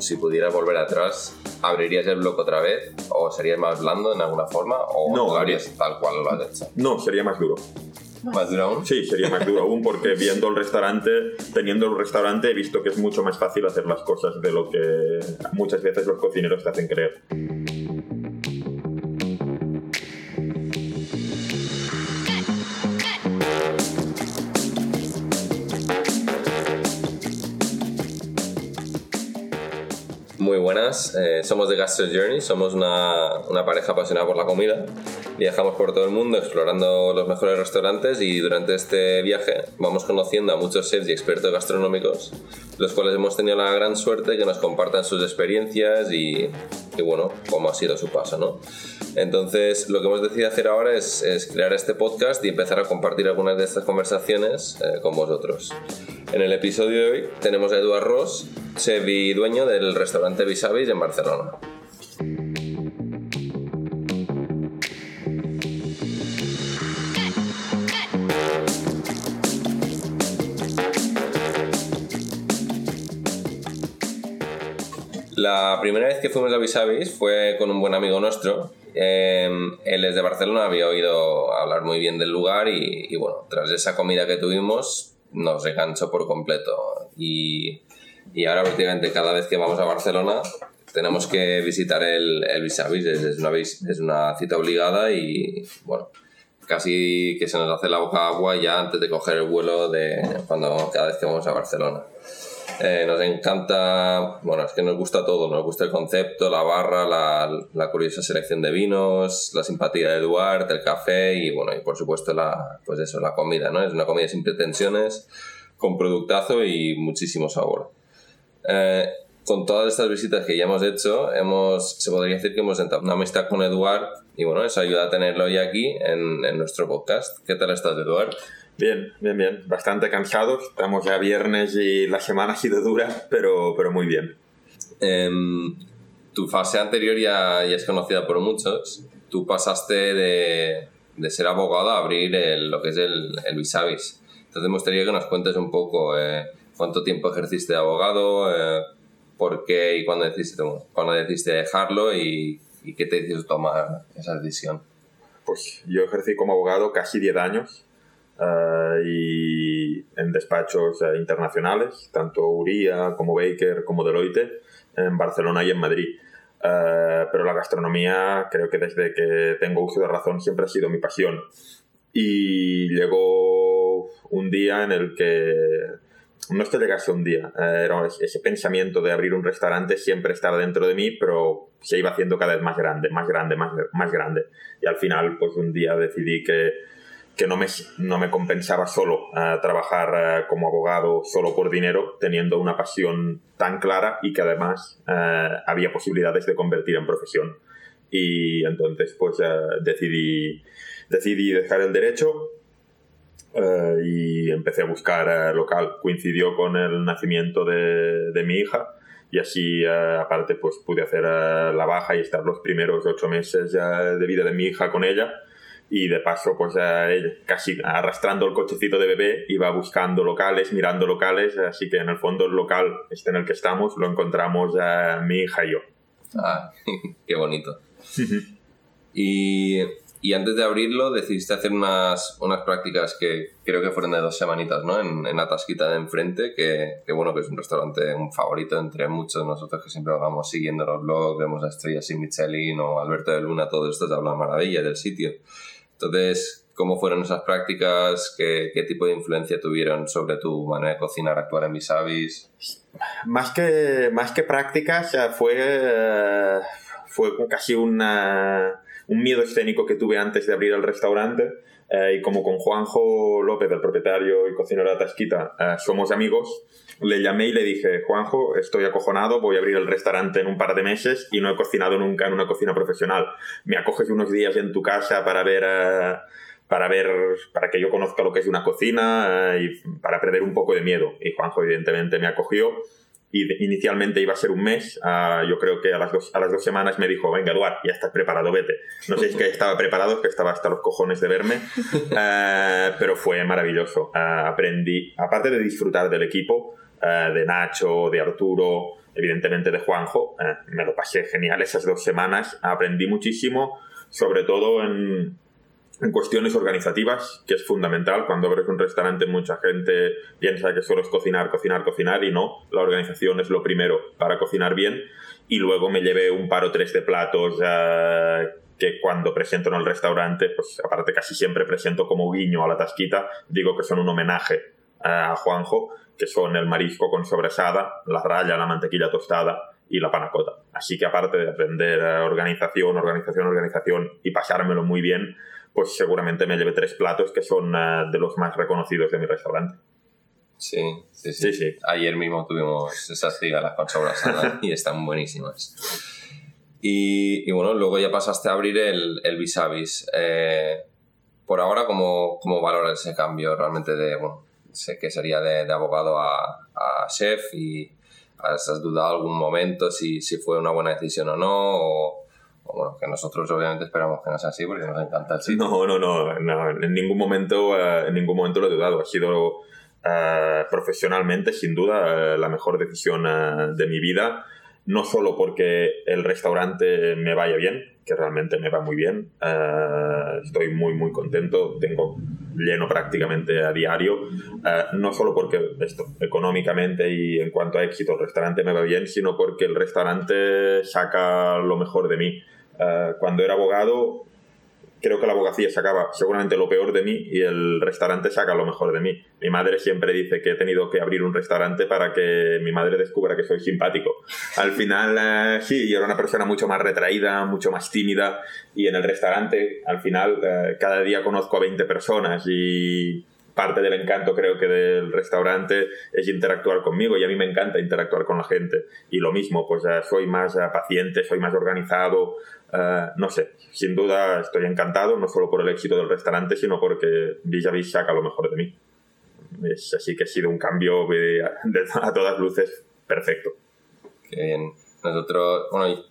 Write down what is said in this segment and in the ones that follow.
si pudieras volver atrás, ¿abrirías el blog otra vez? ¿O serías más blando en alguna forma? ¿O No. lo harías tal cual lo has hecho? No, sería más duro. ¿Más duro aún? Sí, sería más duro aún porque viendo el restaurante, teniendo el restaurante, he visto que es mucho más fácil hacer las cosas de lo que muchas veces los cocineros te hacen creer. Buenas, eh, somos de Gastro Journey, somos una, una pareja apasionada por la comida. Viajamos por todo el mundo explorando los mejores restaurantes y durante este viaje vamos conociendo a muchos chefs y expertos gastronómicos, los cuales hemos tenido la gran suerte que nos compartan sus experiencias y, y bueno, cómo ha sido su paso, ¿no? Entonces, lo que hemos decidido hacer ahora es, crear este podcast y empezar a compartir algunas de estas conversaciones eh, con vosotros. En el episodio de hoy tenemos a Eduard Ross, chef y dueño del restaurante Visavis en Barcelona. La primera vez que fuimos a Visavis fue con un buen amigo nuestro. Eh, él es de Barcelona, había oído hablar muy bien del lugar y, y bueno, tras esa comida que tuvimos nos enganchó por completo. Y, y ahora prácticamente cada vez que vamos a Barcelona tenemos que visitar el, el Visavis, es, es una, es una cita obligada y bueno, casi que se nos hace la boca agua ya antes de coger el vuelo de cuando cada vez que vamos a Barcelona. Eh, nos encanta, bueno, es que nos gusta todo, nos gusta el concepto, la barra, la, curiosa selección de vinos, la simpatía de Eduard, el café y bueno, y por supuesto la, pues eso, la comida, ¿no? Es una comida sin pretensiones, con productazo y muchísimo sabor. Eh, con todas estas visitas que ya hemos hecho, hemos, se podría decir que hemos entablado una amistad con Eduard y bueno, eso ayuda a tenerlo hoy aquí en, en nuestro podcast. ¿Qué tal estás, Eduard? Bien, bien, bien. Bastante cansados. Estamos ya viernes y la semana ha sido dura, pero, pero muy bien. Em, tu fase anterior ya, ya es conocida por muchos. Tú pasaste de, de ser abogado a abrir el- lo que es el, el Visavis. Entonces me gustaría que nos cuentes un poco eh, cuánto tiempo ejerciste de abogado, eh, por qué y cuándo decidiste, cuándo decidiste dejarlo y, y qué te hizo tomar esa decisión. Pues yo ejercí como abogado casi 10 años eh, y en despachos eh, internacionales, tanto Uría como Baker como Deloitte, en Barcelona y en Madrid. Eh, pero la gastronomía creo que desde que tengo uso de razón siempre ha sido mi pasión. Y llegó un día en el que, no es que llegase un día, eh, era ese pensamiento de abrir un restaurante siempre estaba dentro de mí, pero se iba haciendo cada vez más grande, más grande, más, más grande. Y al final, pues un día decidí que, que no, me, no me compensaba solo trabajar eh, como abogado solo por dinero, teniendo una pasión tan clara y que además eh, había posibilidades de convertir en profesión. Y entonces, pues eh, decidí, decidí dejar el derecho y empecé a buscar local. Coincidió con el nacimiento de, de mi hija y así, aparte, pues pude hacer la baja y estar los primeros ocho meses de vida de mi hija con ella. Y de paso, pues eh, ella casi arrastrando el cochecito de bebé, iba buscando locales, mirando locales. Así que en el fondo el local este en el que estamos lo encontramos eh, mi hija y yo. Ah, qué bonito. Y, y antes de abrirlo decidiste hacer unas, unas prácticas que creo que fueron de dos semanitas, ¿no? En, en la tasquita de enfrente, que, que bueno, que es un restaurante un favorito entre muchos de nosotros que siempre vamos siguiendo los blogs, vemos a Estrellas y Michelin o Alberto de Luna, todo esto te habla maravilla del sitio. Entonces, ¿cómo fueron esas prácticas? ¿Qué, qué tipo de influencia tuvieron sobre tu manera de cocinar, actuar en Visavis? Más que, más que prácticas, fue, fue casi una, un miedo escénico que tuve antes de abrir el restaurante. Eh, y como con Juanjo López, el propietario y cocinero de la Tasquita, eh, somos amigos, le llamé y le dije, Juanjo, estoy acojonado, voy a abrir el restaurante en un par de meses y no he cocinado nunca en una cocina profesional. ¿Me acoges unos días en tu casa para ver... eh, para ver, para que yo conozca lo que es una cocina eh, y para perder un poco de miedo. Y Juanjo evidentemente me acogió y inicialmente iba a ser un mes. ah, yo creo que a las, dos, a las dos semanas me dijo, venga Eduard, ya estás preparado, vete. No sé si es que estaba preparado, es que estaba hasta los cojones de verme, eh, pero fue maravilloso. Ah, aprendí, aparte de disfrutar del equipo, eh, de Nacho, de Arturo, evidentemente de Juanjo. Me lo pasé genial esas dos semanas, aprendí muchísimo, sobre todo en, en cuestiones organizativas, que es fundamental. Cuando abres un restaurante, mucha gente piensa que solo es cocinar, cocinar, cocinar, y no, la organización es lo primero para cocinar bien. Y luego me llevé un par o tres de platos eh, que cuando presento en el restaurante, pues aparte casi siempre presento como guiño a la tasquita, digo que son un homenaje eh, a Juanjo, que son el marisco con sobresada, la raya, la mantequilla tostada y la panacota. Así que aparte de aprender eh, organización, organización, organización y pasármelo muy bien, pues seguramente me lleve tres platos que son eh, de los más reconocidos de mi restaurante. Sí, sí, sí. Ayer mismo tuvimos esas cigalas con sobrasada y están buenísimas. Y, bueno, luego ya pasaste a abrir el, el Visavis. Eh, por ahora, ¿cómo, ¿cómo valoras ese cambio realmente de, bueno, sé que sería de, abogado a, a, chef y has, dudado algún momento si, si fue una buena decisión o no? O, bueno, que nosotros obviamente esperamos que no sea así porque nos encanta el sitio. No, no, no, en ningún momento, eh, en ningún momento lo he dudado. Ha sido eh, profesionalmente, sin duda, eh, la mejor decisión de mi vida. No solo porque el restaurante me vaya bien, que realmente me va muy bien. estoy muy, muy contento. Tengo lleno prácticamente a diario. no solo porque esto, económicamente y en cuanto a éxito, el restaurante me va bien, sino porque el restaurante saca lo mejor de mí. Eh, cuando era abogado, creo que la abogacía sacaba seguramente lo peor de mí y el restaurante saca lo mejor de mí. Mi madre siempre dice que he tenido que abrir un restaurante para que mi madre descubra que soy simpático. Al final, eh, sí, yo era una persona mucho más retraída, mucho más tímida y en el restaurante, al final, eh, cada día conozco a 20 personas y parte del encanto creo que del restaurante es interactuar conmigo y a mí me encanta interactuar con la gente. Y lo mismo, pues soy más paciente, soy más organizado, eh, no sé, sin duda estoy encantado, no solo por el éxito del restaurante, sino porque Vis saca lo mejor de mí. Es, así que ha sido un cambio a todas luces perfecto. Qué bien. Nosotros, bueno,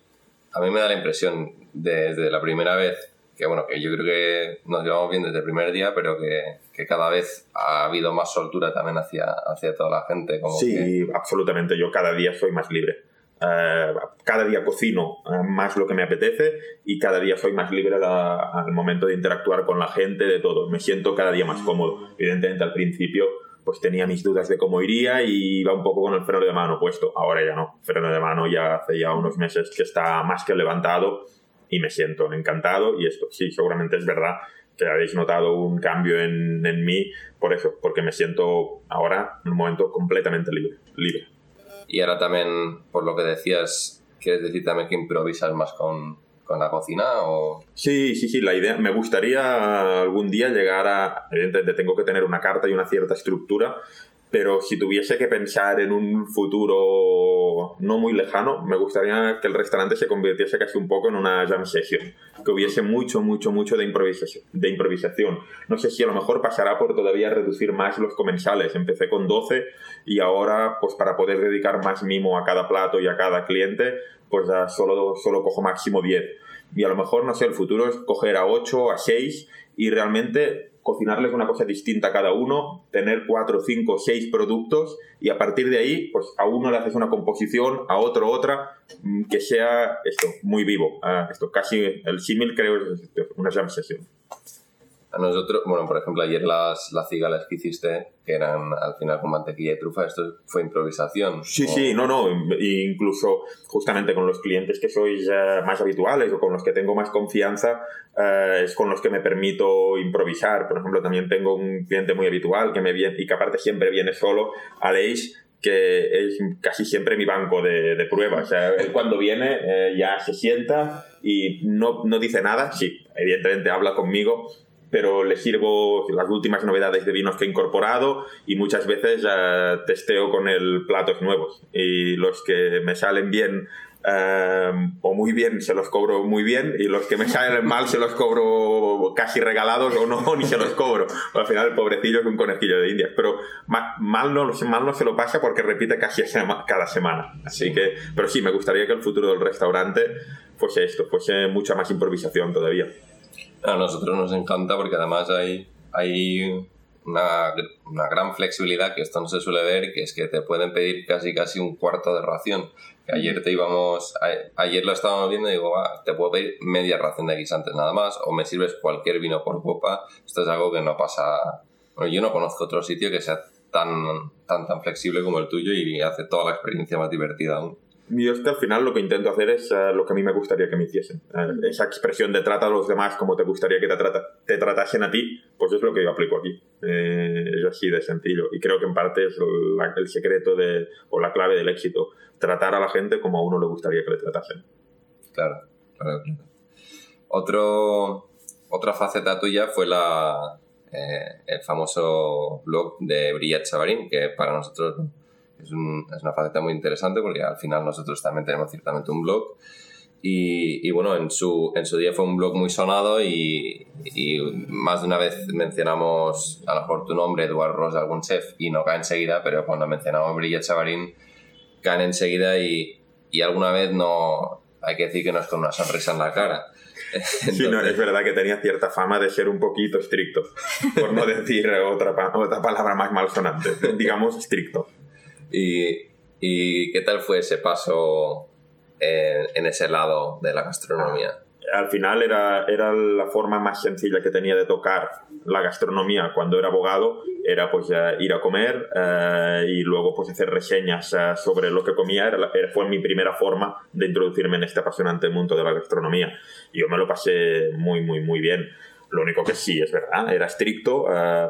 a mí me da la impresión desde la primera vez que, bueno, que yo creo que nos llevamos bien desde el primer día, pero que, que cada vez ha habido más soltura también hacia, hacia toda la gente. Como sí, absolutamente. Yo cada día soy más libre eh, cada día cocino eh, más lo que me apetece y cada día soy más libre al momento de interactuar con la gente, de todo. Me siento cada día más cómodo. Evidentemente al principio pues tenía mis dudas de cómo iría y iba un poco con el freno de mano puesto. Ahora ya no. freno de mano ya hace ya unos meses que está más que levantado y me siento encantado y esto sí, seguramente es verdad que habéis notado un cambio en, en mí por eso, porque me siento ahora en un momento completamente libre. libre. Y ahora también, por lo que decías, ¿quieres decir también que improvisas más con, con la cocina? O... Sí, sí, sí, la idea, me gustaría algún día llegar a, evidentemente tengo que tener una carta y una cierta estructura, pero si tuviese que pensar en un futuro no muy lejano, me gustaría que el restaurante se convirtiese casi un poco en una jam session, que hubiese mucho, mucho, mucho de improvisación. De improvisación. No sé si a lo mejor pasará por todavía reducir más los comensales. Empecé con 12 y ahora, pues para poder dedicar más mimo a cada plato y a cada cliente, pues ya solo, solo cojo máximo 10. Y a lo mejor, no sé, el futuro es coger a 8, a 6 y realmente cocinarles una cosa distinta a cada uno, tener cuatro, cinco, seis productos y a partir de ahí, pues a uno le haces una composición, a otro otra, mm, que sea esto, muy vivo. Ah, esto casi el símil creo es una jam session. A nosotros, bueno, por ejemplo, ayer las, las cigales que hiciste, que eran al final con mantequilla y trufa, ¿esto fue improvisación? Sí, sí, no, no, incluso justamente con los clientes que sois eh, más habituales o con los que tengo más confianza, eh, es con los que me permito improvisar. Por ejemplo, también tengo un cliente muy habitual que me viene y que aparte siempre viene solo, Aleix, que es casi siempre mi banco de, de pruebas. O sea, él cuando viene eh, ya se sienta y no, no dice nada, sí, evidentemente habla conmigo, pero le sirvo las últimas novedades de vinos que he incorporado y muchas veces uh, testeo con el platos nuevos. Y los que me salen bien uh, o muy bien se los cobro muy bien y los que me salen mal se los cobro casi regalados o no, ni se los cobro. Al final el pobrecillo es un conejillo de indias, pero mal no, mal no se lo pasa porque repite casi cada semana. Así que, pero sí, me gustaría que el futuro del restaurante fuese esto, fuese mucha más improvisación todavía. A nosotros nos encanta porque además hay, hay una, una, gran flexibilidad, que esto no se suele ver, que es que te pueden pedir casi casi un cuarto de ración. Ayer te íbamos, ayer lo estábamos viendo y digo, te puedo pedir media ración de guisantes nada más, o me sirves cualquier vino por copa. Esto es algo que no pasa. Bueno, yo no conozco otro sitio que sea tan, tan, tan flexible como el tuyo y hace toda la experiencia más divertida aún. Yo es que al final lo que intento hacer es eh, lo que a mí me gustaría que me hiciesen. Eh, esa expresión de trata a los demás como te gustaría que te, trata, te tratasen a ti, pues es lo que yo aplico aquí. Eh, es así de sencillo. Y creo que en parte es el secreto de, o la clave del éxito. Tratar a la gente como a uno le gustaría que le tratasen. Claro, claro. Otro, otra faceta tuya fue la, el famoso blog de Brillat Chavarín, que para nosotros es, una faceta muy interesante porque al final nosotros también tenemos ciertamente un blog. Y, bueno, en su, en su día fue un blog muy sonado y, más de una vez mencionamos a lo mejor tu nombre, Eduardo Rosa, algún chef, y no cae enseguida, pero cuando mencionamos Brilla Chavarín, caen enseguida y, y alguna vez no, hay que decir que no es con una sonrisa en la cara. sí, no, es verdad que tenía cierta fama de ser un poquito estricto, por no decir otra, otra palabra más malsonante, digamos estricto. ¿Y, y qué tal fue ese paso en, ese lado de la gastronomía? Al final era, era la forma más sencilla que tenía de tocar la gastronomía cuando era abogado, era pues ir a comer eh, y luego pues hacer reseñas eh, sobre lo que comía, era, fue mi primera forma de introducirme en este apasionante mundo de la gastronomía. Yo me lo pasé muy, muy, muy bien. Lo único que sí, es verdad, era estricto. Eh,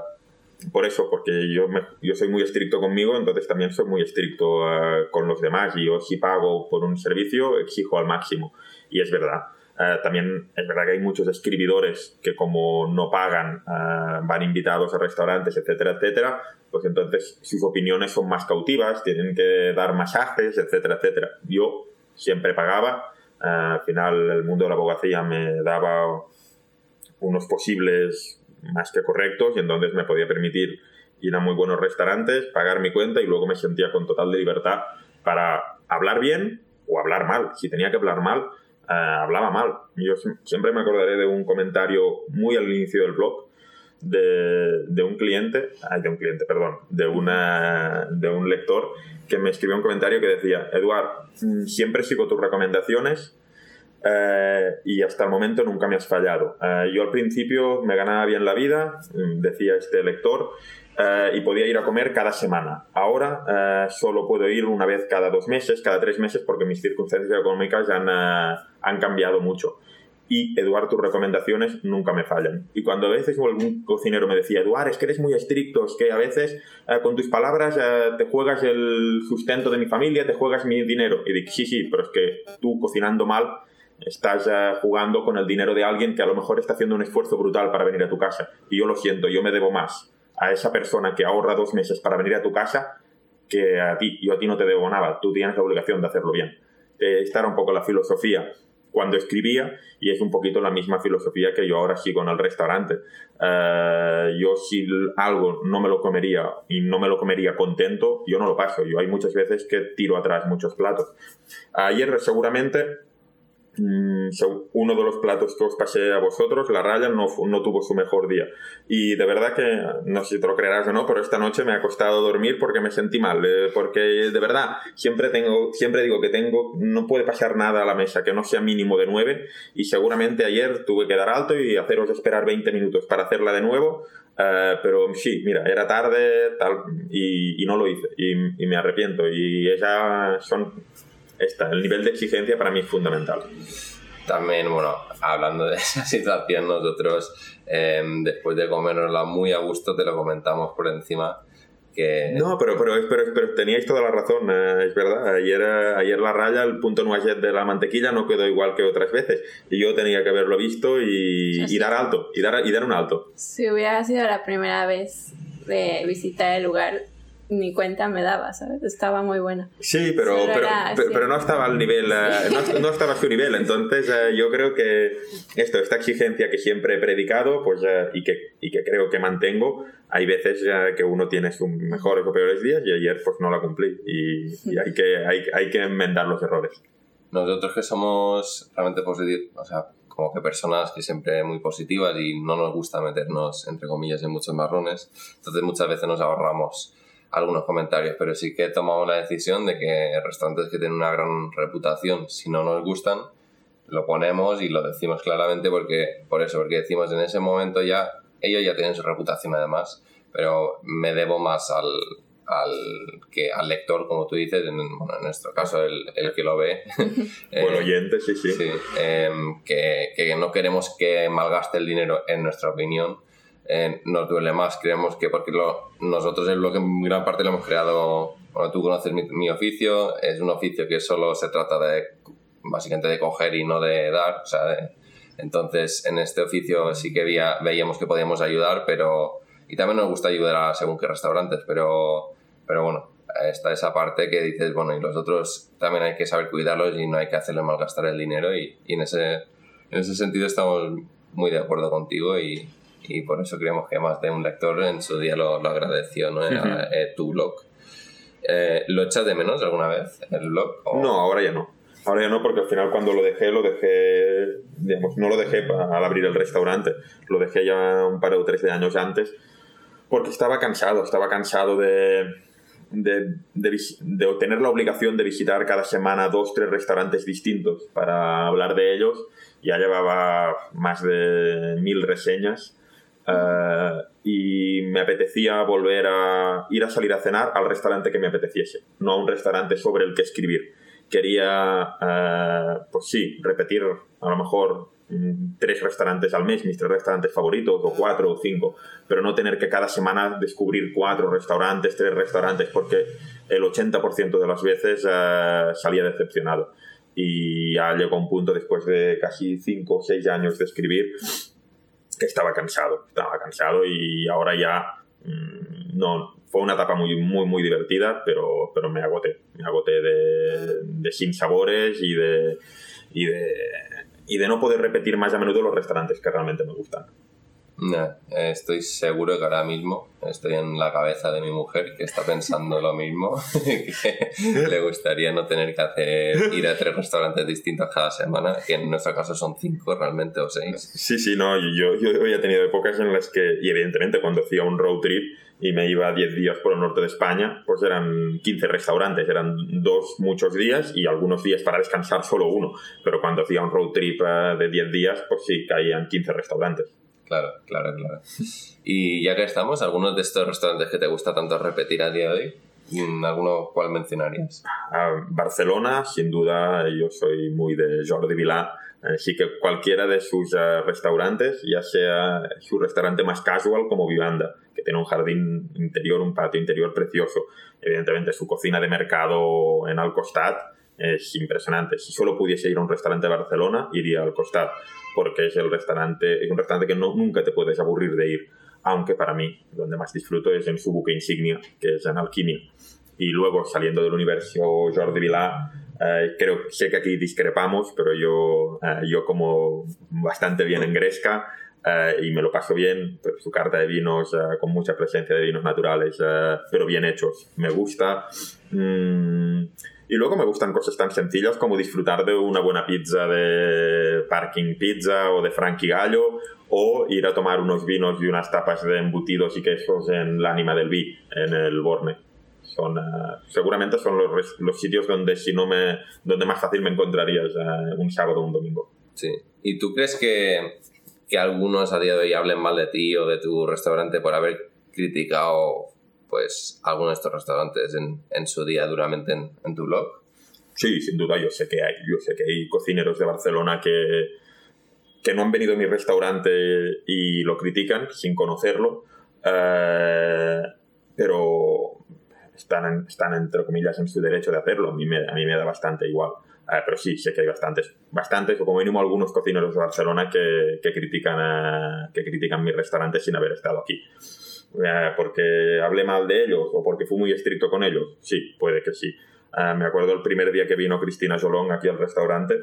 por eso, porque yo, yo soy muy estricto conmigo, entonces también soy muy estricto eh, con los demás. Y yo si pago por un servicio, exijo al máximo. Y es verdad. Eh, también es verdad que hay muchos escribidores que como no pagan, eh, van invitados a restaurantes, etcétera, etcétera, pues entonces sus opiniones son más cautivas, tienen que dar masajes, etcétera, etcétera. Yo siempre pagaba. al final el mundo de la abogacía me daba unos posibles más que correctos y entonces me podía permitir ir a muy buenos restaurantes, pagar mi cuenta y luego me sentía con total de libertad para hablar bien o hablar mal. Si tenía que hablar mal, eh, hablaba mal. Yo siempre me acordaré de un comentario muy al inicio del blog de, de, un cliente, de un cliente, perdón, de, una, de un lector que me escribió un comentario que decía, Eduard, mm, siempre sigo tus recomendaciones, eh, y hasta el momento nunca me has fallado. Eh, yo al principio me ganaba bien la vida, mm, decía este lector, eh, y podía ir a comer cada semana. Ahora solo puedo ir una vez cada dos meses, cada tres meses, porque mis circunstancias económicas han, han cambiado mucho. Y Eduard, tus recomendaciones nunca me fallan. Y cuando a veces algún cocinero me decía, Eduard, es que eres muy estricto, es que a veces con tus palabras te juegas el sustento de mi familia, te juegas mi dinero. Y digo, sí, sí, pero es que tú cocinando mal estás jugando con el dinero de alguien que a lo mejor está haciendo un esfuerzo brutal para venir a tu casa. Y yo lo siento, yo me debo más a esa persona que ahorra dos meses para venir a tu casa que a ti. Yo a ti no te debo nada, tú tienes la obligación de hacerlo bien. esta era un poco la filosofía cuando escribía y es un poquito la misma filosofía que yo ahora sigo en el restaurante. Eh, yo si algo no me lo comería y no me lo comería contento, yo no lo paso. Yo hay muchas veces que tiro atrás muchos platos. Ayer seguramente uno de los platos que os pasé a vosotros, la raya, no, no, tuvo su mejor día. Y de verdad que, no sé si te lo creerás o no, pero esta noche me ha costado dormir porque me sentí mal. Eh, porque de verdad, siempre, tengo, siempre digo que tengo, no puede pasar nada a la mesa que no sea mínimo de 9. Y seguramente ayer tuve que dar alto y haceros esperar 20 minutos para hacerla de nuevo. Eh, pero sí, mira, era tarde tal, y, y no lo hice. Y, y me arrepiento. Y esas son el nivel de exigencia para mí es fundamental. También, bueno, hablando de esa situación, nosotros em, después de comernosla muy a gusto, te lo comentamos por encima. Que... No, pero, pero, pero, teníais toda la razón, eh, es verdad. Ayer, eh, ayer la raya, el punto nuaget de la mantequilla no quedó igual que otras veces. Y yo tenía que haberlo visto y, y dar alto, y dar, y dar un alto. Si hubiera sido la primera vez de visitar el lugar, ni cuenta me daba, ¿sabes? Estaba muy buena. Sí, pero, pero, pero, no estaba al nivel, eh, no, estaba a su nivel. Entonces eh, yo creo que esto, esta exigencia que siempre he predicado pues, eh, y, que, y que creo que mantengo, hay veces que uno tiene sus mejores o peores días y ayer pues no la cumplí y, hay, que, hay, hay que enmendar los errores. Nosotros que somos realmente positivos, o sea, como que personas que siempre muy positivas y no nos gusta meternos, entre comillas, en muchos marrones. Entonces muchas veces nos ahorramos algunos comentarios, pero sí que tomamos la decisión de que restaurantes que tienen una gran reputación, si no nos gustan, lo ponemos y lo decimos claramente porque, por eso, porque decimos en ese momento ya, ellos ya tienen su reputación además, pero me debo más al, al, que, al lector, como tú dices, en, bueno, en nuestro caso el, el que lo ve. eh, Buen oyente, sí, sí. sí eh, que, que, no queremos que malgaste el dinero, en nuestra opinión. Eh, nos duele más, creemos que porque lo, nosotros el blog en gran parte lo hemos creado, bueno, tú conoces mi, mi oficio, es un oficio que solo se trata de básicamente de coger y no de dar, o sea, entonces en este oficio sí que veía, veíamos que podíamos ayudar, pero y también nos gusta ayudar a según qué restaurantes, pero pero bueno, está esa parte que dices, bueno, y los otros también hay que saber cuidarlos y no hay que hacerles malgastar el dinero y, y en, ese, en ese sentido estamos muy de acuerdo contigo y, y, por eso creemos que más de un lector en su día lo, lo agradeció, ¿no? Era, eh, tu blog. Eh, ¿Lo echas de menos alguna vez, el blog? O... No, ahora ya no. Ahora ya no, porque al final cuando lo dejé, lo dejé, digamos, no lo dejé al abrir el restaurante, lo dejé ya un par o tres de años antes, porque estaba cansado, estaba cansado de, de, de, de, tener la obligación de visitar cada semana dos, tres restaurantes distintos para hablar de ellos. Ya llevaba más de mil reseñas uh, y me apetecía volver a ir a salir a cenar al restaurante que me apeteciese, no a un restaurante sobre el que escribir. Quería, uh, pues sí, repetir a lo mejor tres restaurantes al mes, mis tres restaurantes favoritos, o cuatro o cinco, pero no tener que cada semana descubrir cuatro restaurantes, tres restaurantes, porque el 80% de las veces uh, salía decepcionado. Y ya llegó un punto después de casi cinco o seis años de escribir que estaba cansado, estaba cansado y ahora ya mmm, no, fue una etapa muy, muy, muy divertida, pero, pero me agoté, me agoté de, de sin sabores y de, y de y de no poder repetir más a menudo los restaurantes que realmente me gustan. No, estoy seguro que ahora mismo estoy en la cabeza de mi mujer que está pensando lo mismo, que le gustaría no tener que hacer ir a tres restaurantes distintos cada semana, que en nuestro caso son cinco realmente o seis. Sí, sí, no, yo, yo he tenido épocas en las que, y evidentemente cuando hacía un road trip y me iba 10 días por el norte de España, pues eran 15 restaurantes, eran dos muchos días y algunos días para descansar solo uno, pero cuando hacía un road trip de 10 días, pues sí, caían 15 restaurantes. Claro, claro, claro. Y ya que estamos, ¿algunos de estos restaurantes que te gusta tanto repetir a día de hoy? ¿Alguno cuál mencionarías? Uh, Barcelona, sin duda, yo soy muy de Jordi Vilá. Así que cualquiera de sus uh, restaurantes, ya sea su restaurante más casual como Vivanda, que tiene un jardín interior, un patio interior precioso. Evidentemente, su cocina de mercado en Alcostat es impresionante. Si solo pudiese ir a un restaurante de Barcelona, iría al Costat, porque es el restaurante, es un restaurante que no, nunca te puedes aburrir de ir. Aunque para mí, donde más disfruto es en su buque insignia, que es en Alquimia. Y luego, saliendo del universo Jordi Vilá, eh, creo sé que aquí discrepamos, pero yo, eh, yo como bastante bien en Gresca eh, y me lo paso bien. Su carta de vinos con mucha presencia de vinos naturales, pero bien hechos, me gusta. Mm, y luego me gustan cosas tan sencillas como disfrutar de una buena pizza de Parking Pizza o de Frankie Gallo o ir a tomar unos vinos y unas tapas de embutidos y quesos en L'Anima del Vi, en el Borne. Son, seguramente son los, los, sitios donde si no me donde más fácil me encontrarías un sábado o un domingo. Sí. ¿Y tú crees que, que algunos a día de hoy hablen mal de ti o de tu restaurante por haber criticado pues algunos de estos restaurantes en, en su día duramente en, en, tu blog? Sí, sin duda, yo sé que hay, yo sé que hay cocineros de Barcelona que, que no han venido a mi restaurante y lo critican sin conocerlo, uh, pero están, están, entre comillas, en su derecho de hacerlo. A mí me, a mí me da bastante igual. Uh, pero sí, sé que hay bastantes, bastantes, o como mínimo algunos cocineros de Barcelona que, que critican, uh, que critican mi restaurante sin haber estado aquí. Uh, porque hablé mal de ellos o porque fui muy estricto con ellos. Sí, puede que sí. me acuerdo el primer día que vino Cristina Jolón aquí al restaurante,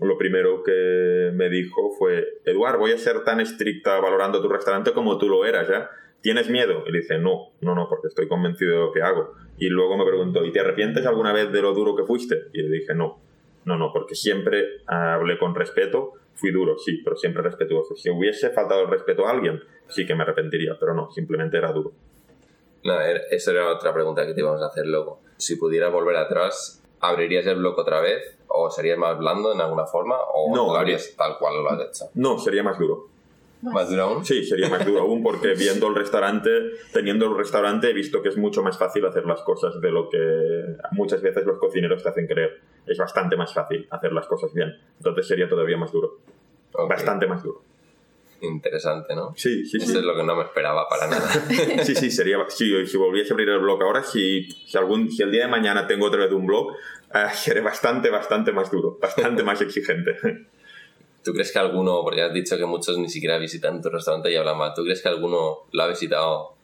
lo primero que me dijo fue, Eduard, voy a ser tan estricta valorando tu restaurante como tú lo eras, ¿ya? ¿Tienes miedo? Y le dice, no, no, no, porque estoy convencido de lo que hago. Y luego me preguntó, ¿y te arrepientes alguna vez de lo duro que fuiste? Y le dije, no. No, no, porque siempre hablé con respeto, fui duro, sí, pero siempre respetuoso. Si hubiese faltado el respeto a alguien, sí que me arrepentiría, pero no, simplemente era duro. No, esa era otra pregunta que te íbamos a hacer luego. Si pudieras volver atrás, ¿abrirías el blog otra vez? ¿O serías más blando en alguna forma? ¿O No, lo tal cual lo has hecho? No, sería más duro. ¿Más duro aún? Sí, sería más duro aún porque viendo el restaurante, teniendo el restaurante, he visto que es mucho más fácil hacer las cosas de lo que muchas veces los cocineros te hacen creer. Es bastante más fácil hacer las cosas bien. Entonces sería todavía más duro. Bastante más duro. Interesante, ¿no? Sí, sí, sí. Eso es lo que no me esperaba para nada. Sí, sí, sería. Sí, si volviese a abrir el blog ahora, si, si, algún, si el día de mañana tengo otra vez un blog, eh, seré bastante, bastante más duro, bastante más exigente. ¿Tú crees que alguno, porque has dicho que muchos ni siquiera visitan tu restaurante y hablan mal, ¿tú crees que alguno lo ha visitado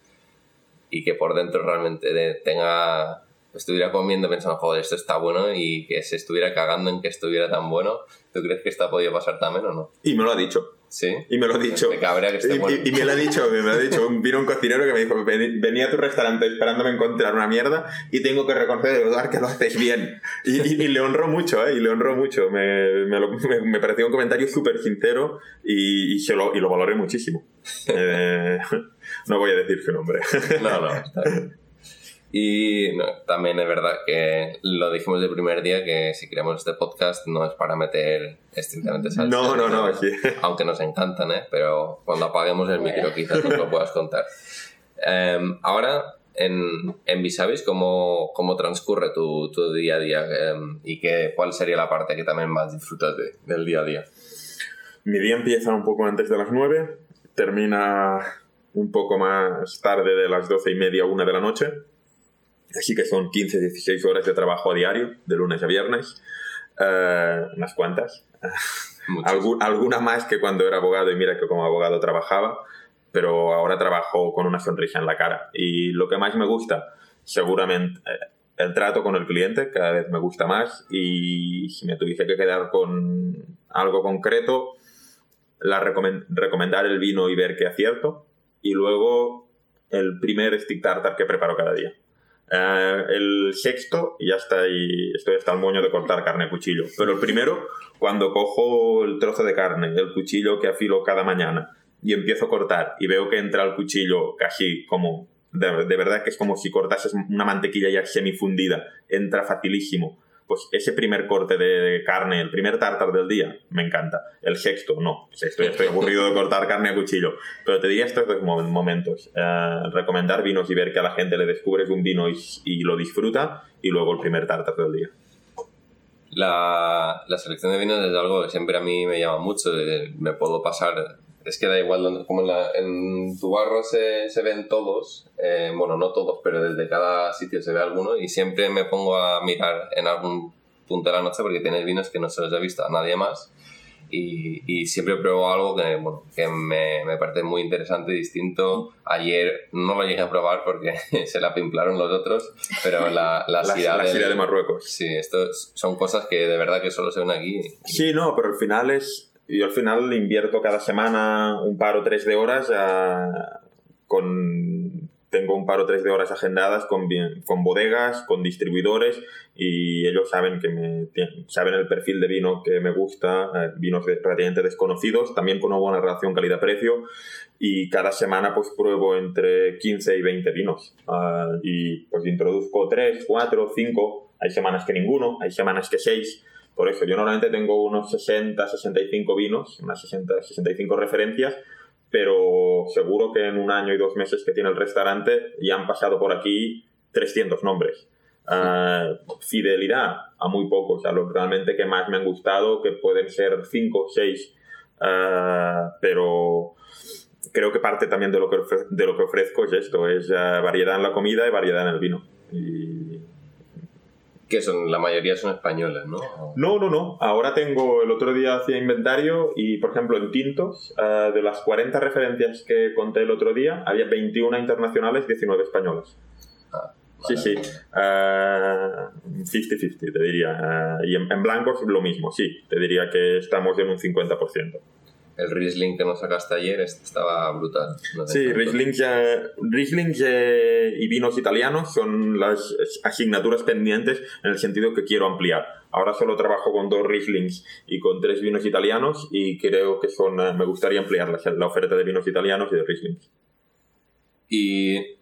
y que por dentro realmente tenga, estuviera comiendo pensando, joder, esto está bueno y que se estuviera cagando en que estuviera tan bueno? ¿Tú crees que esto ha podido pasar también o no? Y me lo ha dicho. Sí. Y me lo ha dicho. Me cabrea que esté y, bueno. y- y me lo ha dicho, me lo ha dicho. Vino un cocinero que me dijo, "Ven- venía a tu restaurante esperándome encontrar una mierda y tengo que reconocer, que lo haces bien. Y, y- le honró mucho, ¿eh? Y le honró mucho. Me, me, lo- me- me pareció un comentario súper sincero y, y, se lo, y lo valoré muchísimo. Eh, no voy a decir su nombre. No, no, está bien. Y no, también es verdad que lo dijimos del primer día que si creamos este podcast no es para meter estrictamente salsa. No, no, no, sí. Aunque nos encantan, ¿eh? Pero cuando apaguemos el micro quizás nos lo puedas contar. Em, ahora, en, en Visavis, ¿cómo, cómo transcurre tu, tu día a día? Em, ¿Y qué, cuál sería la parte que también más disfrutas de- del día a día? Mi día empieza un poco antes de las 9, termina un poco más tarde de las 12 y media, una de la noche. Así que son 15, 16 horas de trabajo a diario, de lunes a viernes. Eh, unas cuantas. Algu- alguna más que cuando era abogado, y mira que como abogado trabajaba, pero ahora trabajo con una sonrisa en la cara. Y lo que más me gusta, seguramente, eh, el trato con el cliente, cada vez me gusta más. Y si me tuviese que quedar con algo concreto, la recomen- recomendar el vino y ver qué acierto. Y luego el primer stick tartar que preparo cada día. Eh, el sexto, ya está ahí, estoy hasta el moño de cortar carne a cuchillo. Pero el primero, cuando cojo el trozo de carne, el cuchillo que afilo cada mañana, y empiezo a cortar y veo que entra el cuchillo casi como, de, de verdad que es como si cortases una mantequilla ya semifundida, entra facilísimo. Pues ese primer corte de carne, el primer tartar del día, me encanta. El sexto, no. Sexto ya estoy aburrido de cortar carne a cuchillo. Pero te diría estos dos mo- momentos. Eh, recomendar vinos y ver que a la gente le descubres un vino y, y lo disfruta. Y luego el primer tartar del día. La, la selección de vinos es algo que siempre a mí me llama mucho. Me puedo pasar. Es que da igual, donde- como en, la- en tu barro se, se ven todos, eh, bueno, no todos, pero desde cada sitio se ve alguno, y siempre me pongo a mirar en algún punto de la noche porque tienes vinos que no se los he visto a nadie más. Y, y siempre pruebo algo que, bueno, que me, me parece muy interesante y distinto. Ayer no lo llegué a probar porque se la pimplaron los otros, pero la, la, La, la del- de Marruecos. Sí, esto es- son cosas que de verdad que solo se ven aquí. Sí, no, pero al final es. Yo al final invierto cada semana un par o tres de horas a- con. Tengo un par o tres de horas agendadas con, con bodegas, con distribuidores y ellos saben que me saben el perfil de vino que me gusta, eh, vinos de- relativamente desconocidos, también con una buena relación calidad-precio y cada semana pues pruebo entre 15 y 20 vinos Ah, y pues introduzco 3, 4, 5, hay semanas que ninguno, hay semanas que 6 por eso, yo normalmente tengo unos 60, 65 vinos, unas 60, 65 referencias, pero seguro que en un año y dos meses que tiene el restaurante ya han pasado por aquí 300 nombres. Ah, fidelidad a muy pocos, a los realmente que más me han gustado, que pueden ser 5 o 6, pero creo que parte también de lo que, de lo que ofrezco es esto, es ah, variedad en la comida y variedad en el vino. Y Que son, la mayoría son españoles, ¿no? no, no, no. Ahora tengo, el otro día hacía inventario y, por ejemplo, en tintos, eh, de las 40 referencias que conté el otro día, había 21 internacionales, 19 españolas. Ah, Sí, vale. sí. Eh, 50-50, te diría. Eh, y en, en blancos lo mismo, sí. Te diría que estamos en un 50%. El Riesling que nos sacaste ayer estaba brutal. No Sí. Riesling, eh, Riesling eh, y vinos italianos son las asignaturas pendientes en el sentido que quiero ampliar. Ahora solo trabajo con dos Rieslings y con tres vinos italianos y creo que son, eh, me gustaría ampliar la, la oferta de vinos italianos y de Rieslings. ¿Y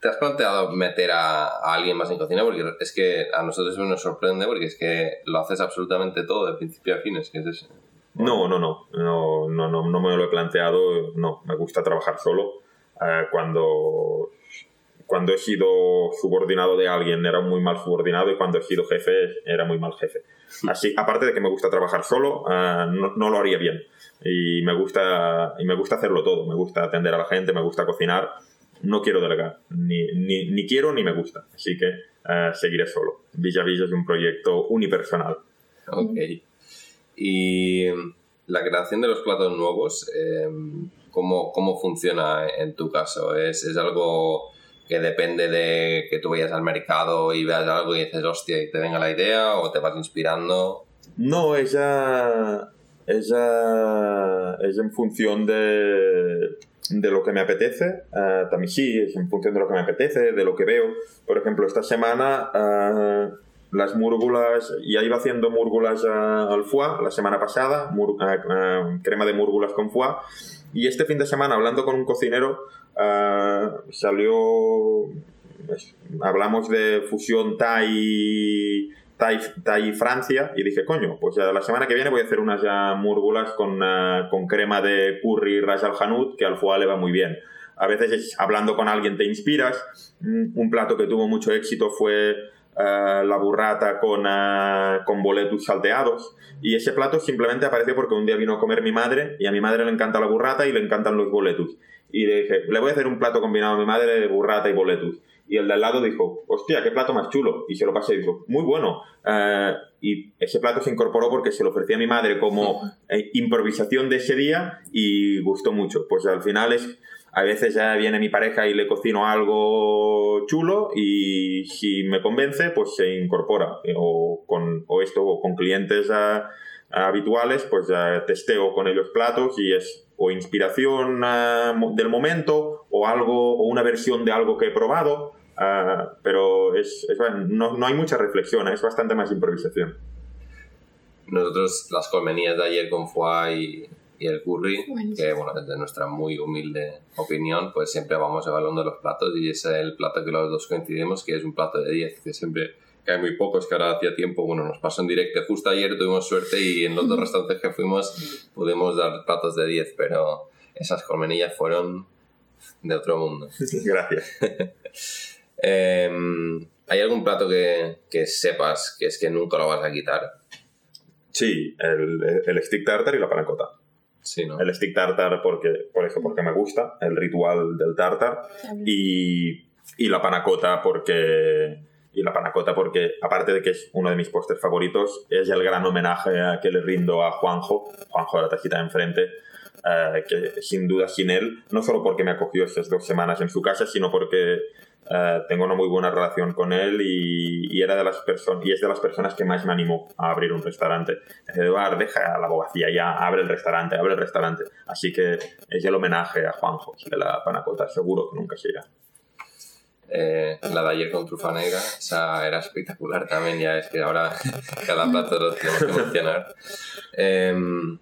te has planteado meter a, a alguien más en cocina? Porque es que a nosotros nos sorprende porque es que lo haces absolutamente todo de principio a fin. Es que es ese- No, no, no, no, no, no, no me lo he planteado, no, me gusta trabajar solo. Eh, cuando, cuando he sido subordinado de alguien era muy mal subordinado y cuando he sido jefe era muy mal jefe. Así, aparte de que me gusta trabajar solo, eh, no, no lo haría bien. Y me, gusta, y me gusta hacerlo todo, me gusta atender a la gente, me gusta cocinar. No quiero delegar, ni, ni, ni quiero ni me gusta. Así que eh, seguiré solo. Villa Villa es un proyecto unipersonal. Ok. Y la creación de los platos nuevos, eh, ¿cómo, ¿cómo funciona en tu caso? ¿Es, ¿Es algo que depende de que tú vayas al mercado y veas algo y dices, hostia, y te venga la idea o te vas inspirando? No, ella, ella es en función de, de lo que me apetece. eh, también sí, es en función de lo que me apetece, de lo que veo. Por ejemplo, esta semana eh, las múrgulas, ya iba haciendo múrgulas eh, al foie la semana pasada, mur- eh, eh, crema de múrgulas con foie. Y este fin de semana, hablando con un cocinero, salió. hablamos de fusión Thai, Thai, Thai Francia y dije, coño, pues la semana que viene voy a hacer unas múrgulas con, con crema de curry ras al hanout, que al foie le va muy bien. A veces es- hablando con alguien te inspiras. Mm, Un plato que tuvo mucho éxito fue eh, la burrata con, eh, con boletus salteados. Y ese plato simplemente apareció porque un día vino a comer mi madre y a mi madre le encanta la burrata y le encantan los boletus. Y le dije, le voy a hacer un plato combinado a mi madre de burrata y boletus. Y el de al lado dijo, hostia, qué plato más chulo. Y se lo pasé y dijo, muy bueno. Eh, y ese plato se incorporó porque se lo ofrecía a mi madre como eh, improvisación de ese día y gustó mucho. Pues al final es, a veces ya viene mi pareja y le cocino algo chulo y si me convence, pues se incorpora. O con o esto, o con clientes ah, habituales, pues ya testeo con ellos platos y es o inspiración ah, del momento o algo o una versión de algo que he probado. ah, pero es, es- no, no hay mucha reflexión, es bastante más improvisación. Nosotros las colmenías de ayer con foie y, y el curry, que bueno, desde nuestra muy humilde opinión, pues siempre vamos evaluando los platos y ese es el plato que los dos coincidimos, que es un plato de 10, que siempre que hay muy pocos, que ahora hacía tiempo, bueno, nos pasó en directo, justo ayer tuvimos suerte y en los dos restaurantes que fuimos pudimos dar platos de 10, pero esas colmenillas fueron de otro mundo. Gracias. Em, ¿Hay algún plato que, que sepas que es que nunca lo vas a quitar? Sí, el, el stick tartar y la panacota. Sí, ¿no? El stick tartar porque, por eso, porque me gusta, el ritual del tartar. Y, y la panacota porque... Y la panacota porque, aparte de que es uno de mis pósters favoritos, es el gran homenaje a que le rindo a Juanjo, Juanjo de la tajita de enfrente, eh, que sin duda sin él, no solo porque me acogió estas dos semanas en su casa, sino porque eh, tengo una muy buena relación con él y, era de las personas y es de las personas que más me animó a abrir un restaurante. Eduard, deja la abogacía ya, abre el restaurante, abre el restaurante. Así que es el homenaje a Juanjo de la panacota, seguro que nunca se irá. Eh, la de ayer con trufa negra, esa era espectacular también, ya es que ahora cada plato lo tenemos que mencionar. Em,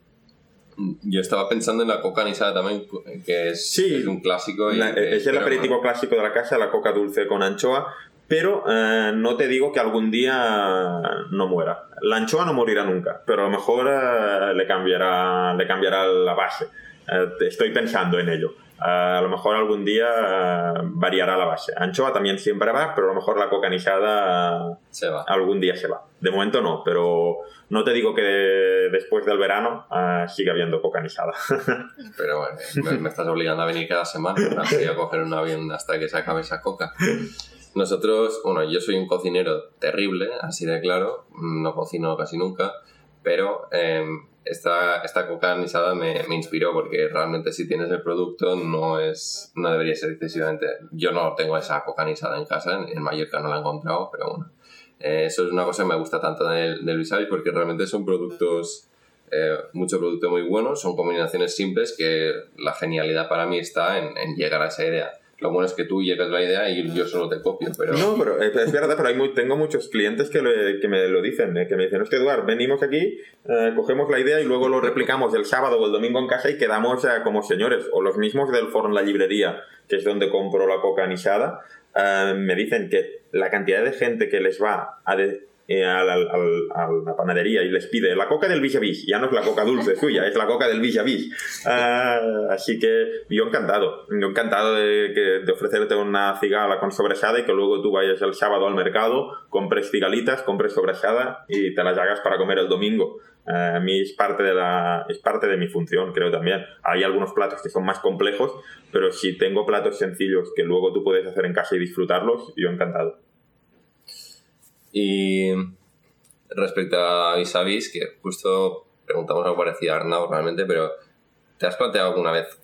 yo estaba pensando en la coca anisada también, que es, Sí. es un clásico. Y, La- eh, es el aperitivo clásico de la casa, la coca dulce con anchoa, pero eh, no te digo que algún día no muera. La anchoa no morirá nunca, pero a lo mejor eh, le, cambiará, le cambiará la base. Eh, estoy pensando en ello. Eh, a lo mejor algún día eh, variará la base. Anchoa también siempre va, pero a lo mejor la coca anisada Se va. algún día se va. De momento no, pero no te digo que después del verano eh, siga habiendo coca anisada. Pero bueno, me, me estás obligando a venir cada semana. Voy a coger un avión hasta que se acabe esa coca. Nosotros, bueno, yo soy un cocinero terrible, así de claro. No cocino casi nunca. Pero eh, esta, esta coca anisada me, me inspiró porque realmente si tienes el producto no es no debería ser excesivamente... Yo no tengo esa coca anisada en casa, en, Mallorca no la he encontrado, pero bueno. Eh, eso es una cosa que me gusta tanto del, del Visavis porque realmente son productos eh, mucho producto muy bueno, son combinaciones simples que la genialidad para mí está en, en llegar a esa idea. Lo bueno es que tú llegas la idea y yo solo te copio, pero... No, pero eh, es verdad, pero hay muy- tengo muchos clientes que, que me lo dicen, eh, que me dicen, hostia, Eduard, venimos aquí, eh, cogemos la idea y luego lo replicamos el sábado o el domingo en casa y quedamos eh, como señores. O los mismos del foro en la librería, que es donde compro la coca anisada, me dicen que la cantidad de gente que les va a, de- eh, a la panadería y les pide la coca del Vis ya no es la coca dulce suya, es la coca del Vis así que yo encantado, yo encantado de, que- de ofrecerte una cigala con sobrasada y que luego tú vayas el sábado al mercado, compres cigalitas, compres sobrasada y te las hagas para comer el domingo. Eh, a mí es parte, de la, es parte de mi función, creo también. Hay algunos platos que son más complejos, pero si tengo platos sencillos que luego tú puedes hacer en casa y disfrutarlos, yo encantado. Y respecto a vis que justo preguntamos algo parecido a Arnau realmente, pero ¿te has planteado alguna vez,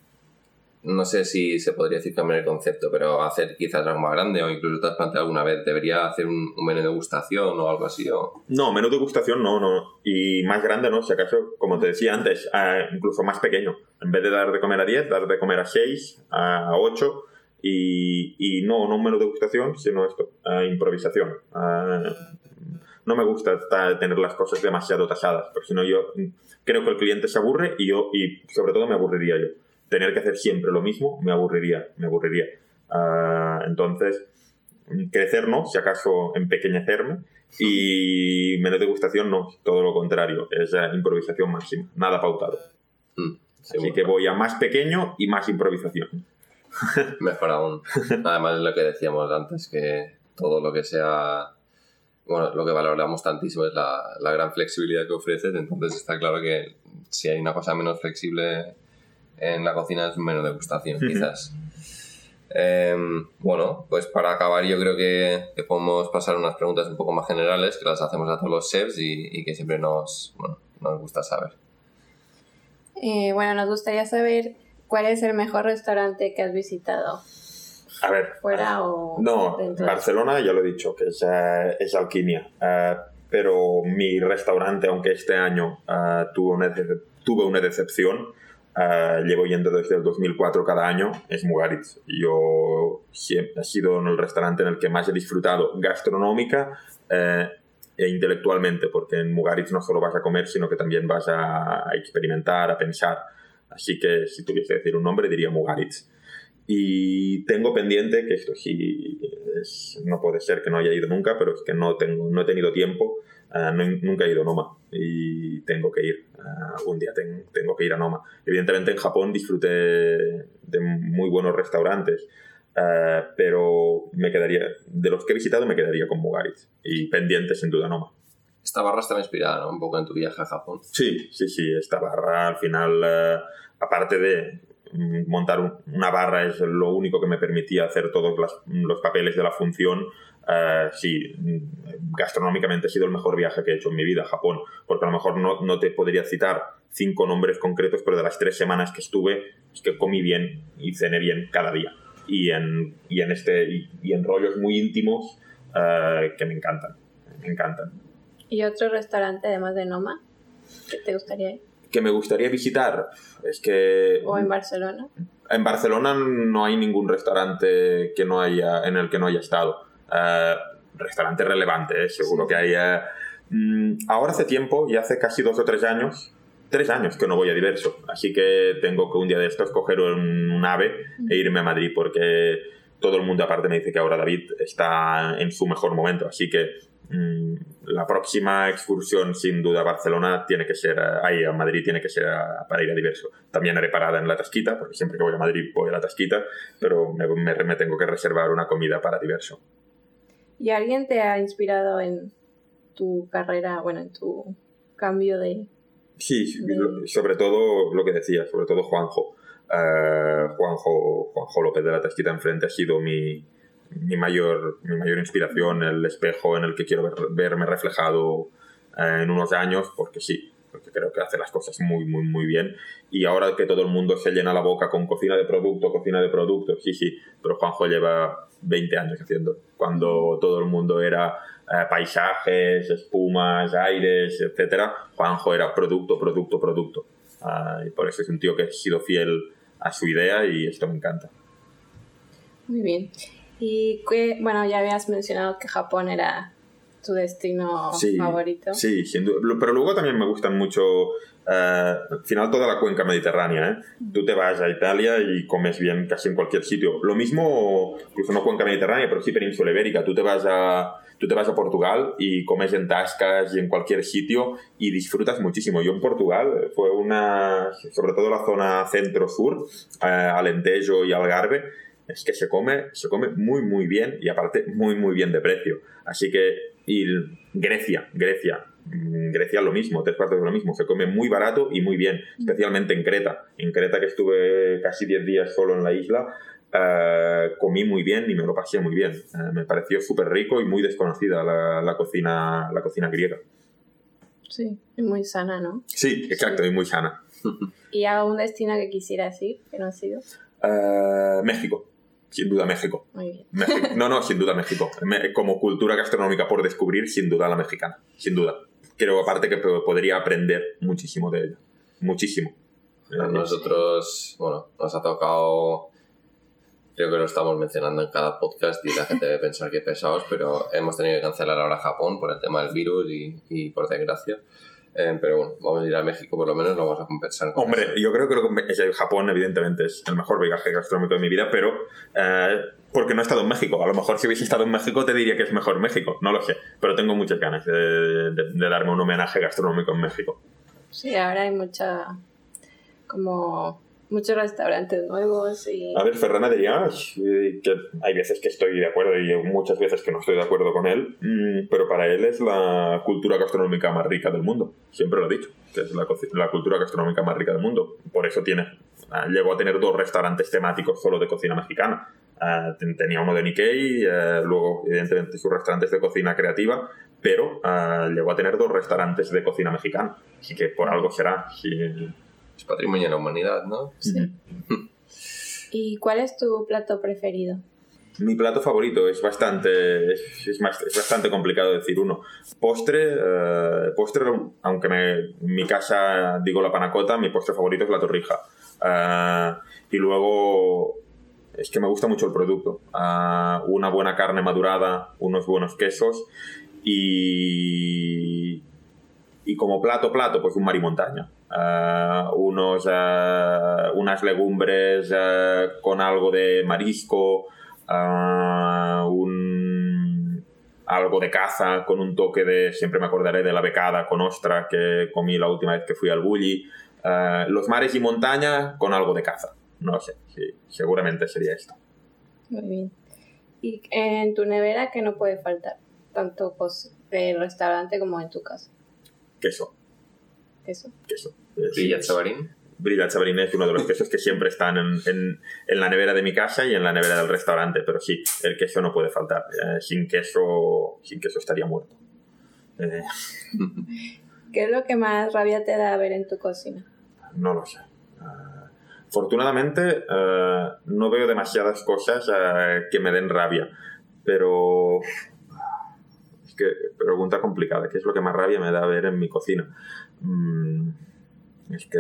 no sé si se podría decir cambiar el concepto, pero hacer quizás algo más grande o incluso te has planteado alguna vez, debería hacer un, un menú de degustación o algo así? O... No, menú degustación no, no. Y más grande no, si acaso, como te decía antes, eh, incluso más pequeño. En vez de dar de comer a 10, dar de comer a 6, a 8. Y, y no, no menú degustación, sino esto, improvisación. No me gusta ta- tener las cosas demasiado tasadas, porque si no yo creo que el cliente se aburre y yo, y sobre todo me aburriría yo. Tener que hacer siempre lo mismo me aburriría, me aburriría. Ah, entonces, crecer no, si acaso empequeñecerme. Y menú degustación no, todo lo contrario, es improvisación máxima, nada pautado. Mm, sí, Así que voy a más pequeño y más improvisación. Mejor aún. Además es lo que decíamos antes, que todo lo que sea... Bueno, lo que valoramos tantísimo es la, la gran flexibilidad que ofreces, entonces está claro que si hay una cosa menos flexible en la cocina es menos degustación, quizás. Em, bueno, pues para acabar yo creo que, que podemos pasar unas preguntas un poco más generales que las hacemos a todos los chefs y, y que siempre nos, bueno, nos gusta saber. Eh, bueno, nos gustaría saber cuál es el mejor restaurante que has visitado, A ver, fuera o No, dentro. Barcelona ya lo he dicho, que es, eh, es Alquimia. Eh, pero mi restaurante, aunque este año tuve, una, tuve una decepción, eh, llevo yendo desde el 2004 cada año, es Mugaritz. Yo siempre he sido en el restaurante en el que más he disfrutado gastronómica eh, e intelectualmente, porque en Mugaritz no solo vas a comer, sino que también vas a, a experimentar, a pensar. Así que si tuviese que decir un nombre, diría Mugaritz. Y tengo pendiente, que esto sí es- no puede ser que no haya ido nunca, pero es que no, tengo, no he tenido tiempo, eh, no nunca he ido a Noma y tengo que ir, eh, algún día ten- tengo que ir a Noma. Evidentemente en Japón disfruté de muy buenos restaurantes, eh, pero me quedaría, de los que he visitado me quedaría con Mugaritz y pendiente sin duda Noma. Esta barra está inspirada ¿no? un poco en tu viaje a Japón. Sí, sí, sí, esta barra al final, eh, aparte de montar un- una barra es lo único que me permitía hacer todos los papeles de la función, eh, sí, gastronómicamente ha sido el mejor viaje que he hecho en mi vida a Japón, porque a lo mejor no, no te podría citar cinco nombres concretos, pero de las tres semanas que estuve, es que comí bien y cené bien cada día. Y en, y en, este, y en rollos muy íntimos eh, que me encantan, me encantan. ¿Y otro restaurante además de Noma que te gustaría ir? Que me gustaría visitar. Es que ¿O en Barcelona? en Barcelona no hay ningún restaurante que no haya en el que no haya estado. Eh, restaurante relevante eh, seguro que haya Mm, ahora hace tiempo y hace casi dos o tres años tres años que no voy a diverso. Así que tengo que un día de estos coger un, un ave e irme a Madrid porque todo el mundo aparte me dice que ahora David está en su mejor momento. Así que la próxima excursión sin duda a Barcelona tiene que ser ahí a Madrid tiene que ser a- para ir a diverso también haré parada en la Tasquita porque siempre que voy a Madrid voy a la Tasquita pero me, me- me tengo que reservar una comida para diverso ¿Y alguien te ha inspirado en tu carrera, bueno, en tu cambio de... Sí, De- sobre todo lo que decía, sobre todo Juanjo. Eh, Juanjo, Juanjo López de la Tasquita enfrente ha sido mi, mi, mayor, mi mayor inspiración, el espejo en el que quiero ver- verme reflejado eh, en unos años, porque sí, porque creo que hace las cosas muy, muy, muy bien. Y ahora que todo el mundo se llena la boca con cocina de producto, cocina de producto, sí, sí, pero Juanjo lleva 20 años haciendo, cuando todo el mundo era eh, paisajes, espumas, aires, etcétera, Juanjo era producto, producto, producto. Ah, y por eso es un tío que ha sido fiel a su idea y esto me encanta. Muy bien. Y que, bueno, ya habías mencionado que Japón era tu destino Sí, favorito. Sí, Pero luego también me gustan mucho, eh, al final, toda la cuenca mediterránea. ¿eh? Tú te vas a Italia y comes bien casi en cualquier sitio. Lo mismo, incluso no cuenca mediterránea, pero sí península ibérica. Tú te vas a, tú te vas a Portugal y comes en tascas y en cualquier sitio y disfrutas muchísimo. Yo en Portugal fue una, sobre todo la zona centro-sur, eh, Alentejo y Algarve, es que se come, se come muy, muy bien y aparte muy, muy bien de precio. Así que, y Grecia, Grecia, mm, Grecia lo mismo, tres cuartos de lo mismo, se come muy barato y muy bien, especialmente en Creta. En Creta que estuve casi 10 días solo en la isla, eh, comí muy bien y me lo pasé muy bien. Eh, me pareció súper rico y muy desconocida la, la cocina, la cocina griega. Sí, y muy sana, ¿no? Sí, exacto, y muy sana. ¿Y a un destino que quisieras ir, que no has ido? Eh, México, sin duda México. Muy bien. México. No, no, sin duda México. Como cultura gastronómica por descubrir, sin duda la mexicana. Sin duda. Creo aparte que po- podría aprender muchísimo de ella. Muchísimo. A Eh, nosotros, bueno, nos ha tocado, creo que lo estamos mencionando en cada podcast y la gente debe pensar que pesados, pero hemos tenido que cancelar ahora Japón por el tema del virus y, y por desgracia. Eh, pero bueno, vamos a ir a México, por lo menos lo vamos a compensar. con Hombre, eso. yo creo que lo que- Japón, evidentemente, es el mejor viaje gastronómico de mi vida, pero eh, porque no he estado en México. A lo mejor si hubiese estado en México te diría que es mejor México, no lo sé. Pero tengo muchas ganas de, de- de darme un homenaje gastronómico en México. Sí, ahora hay mucha, como, muchos restaurantes nuevos y... A ver, Ferran diría eh, que hay veces que estoy de acuerdo y muchas veces que no estoy de acuerdo con él, mm, pero para él es la cultura gastronómica más rica del mundo. Siempre lo he dicho, que es la, la cultura gastronómica más rica del mundo. Por eso tiene, ah, llegó a tener dos restaurantes temáticos solo de cocina mexicana. Ah, ten- tenía uno de Nikkei, eh, luego evidentemente sus restaurantes de cocina creativa, pero ah, llegó a tener dos restaurantes de cocina mexicana. Así que por algo será. Es patrimonio de la humanidad, ¿no? Sí. ¿Y cuál es tu plato preferido? Mi plato favorito es bastante, es, es más- es bastante complicado decir uno. Postre, eh, postre, aunque me, en mi casa digo la panacota, mi postre favorito es la torrija. Eh, y luego es que me gusta mucho el producto. Eh, una buena carne madurada, unos buenos quesos y, y como plato, plato, pues un mar Eh, unos, eh, unas legumbres eh, con algo de marisco, un, algo de caza con un toque de, siempre me acordaré de la becada con ostra que comí la última vez que fui al Bulli. Los mares y montaña con algo de caza. No sé, sí, seguramente sería esto. Muy bien. ¿Y en tu nevera qué no puede faltar? Tanto cos- del restaurante como en tu casa. Queso, Eso. queso. Eh, sí, Brilla Chavarín. Brilla Chabarín es uno de los quesos que siempre están en, en- en la nevera de mi casa y en la nevera del restaurante, pero sí, el queso no puede faltar. Eh, sin queso, sin queso estaría muerto. Eh, ¿Qué es lo que más rabia te da ver en tu cocina? no lo sé. Ah, afortunadamente eh, no veo demasiadas cosas eh, que me den rabia, pero es que pregunta complicada. ¿Qué es lo que más rabia me da ver en mi cocina? Mm, es que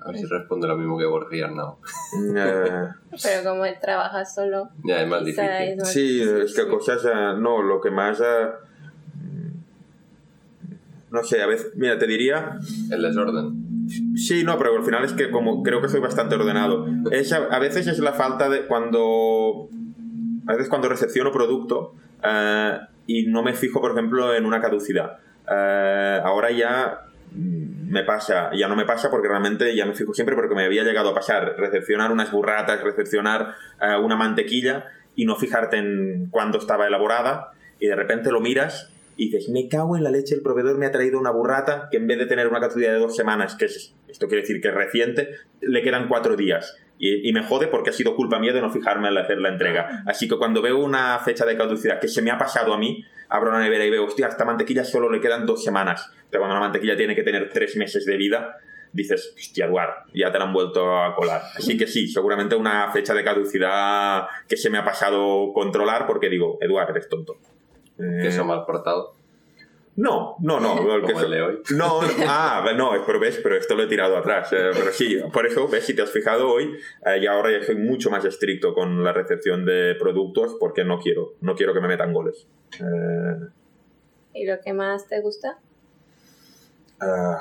A ver si responde lo mismo que Borja y Arnau. eh, Pero como él trabaja solo, Ya, es más difícil. es más Sí, difícil, es que cosas, eh, no, lo que más, eh, no sé, a veces, mira, te diría, El desorden. sí, no, pero al final es que como creo que soy bastante ordenado, es, a, a veces es la falta de cuando, a veces cuando recepciono producto y no me fijo, por ejemplo, en una caducidad. Eh, ahora ya me pasa, ya no me pasa porque realmente ya me fijo siempre porque me había llegado a pasar recepcionar unas burratas, recepcionar eh, una mantequilla y no fijarte en cuándo estaba elaborada y de repente lo miras y dices, me cago en la leche, el proveedor me ha traído una burrata que en vez de tener una caducidad de dos semanas, que es, esto quiere decir que es reciente, le quedan cuatro días. Y, y me jode porque ha sido culpa mía de no fijarme en hacer la entrega. Así que cuando veo una fecha de caducidad que se me ha pasado a mí, abro la nevera y veo, hostia, a esta mantequilla solo le quedan dos semanas. Pero cuando la mantequilla tiene que tener tres meses de vida, dices, hostia, Eduard, ya te la han vuelto a colar. Así que sí, seguramente una fecha de caducidad que se me ha pasado controlar porque digo, Eduard, eres tonto. Eh, Queso mal portado. No, no, no. porque Como el de hoy. No, no, ah, no, pero ves, pero esto lo he tirado atrás. eh, pero sí, por eso, ves, si te has fijado hoy, eh, y ahora ya soy mucho más estricto con la recepción de productos porque no quiero, no quiero que me metan goles. Eh, ¿Y lo que más te gusta? Ah,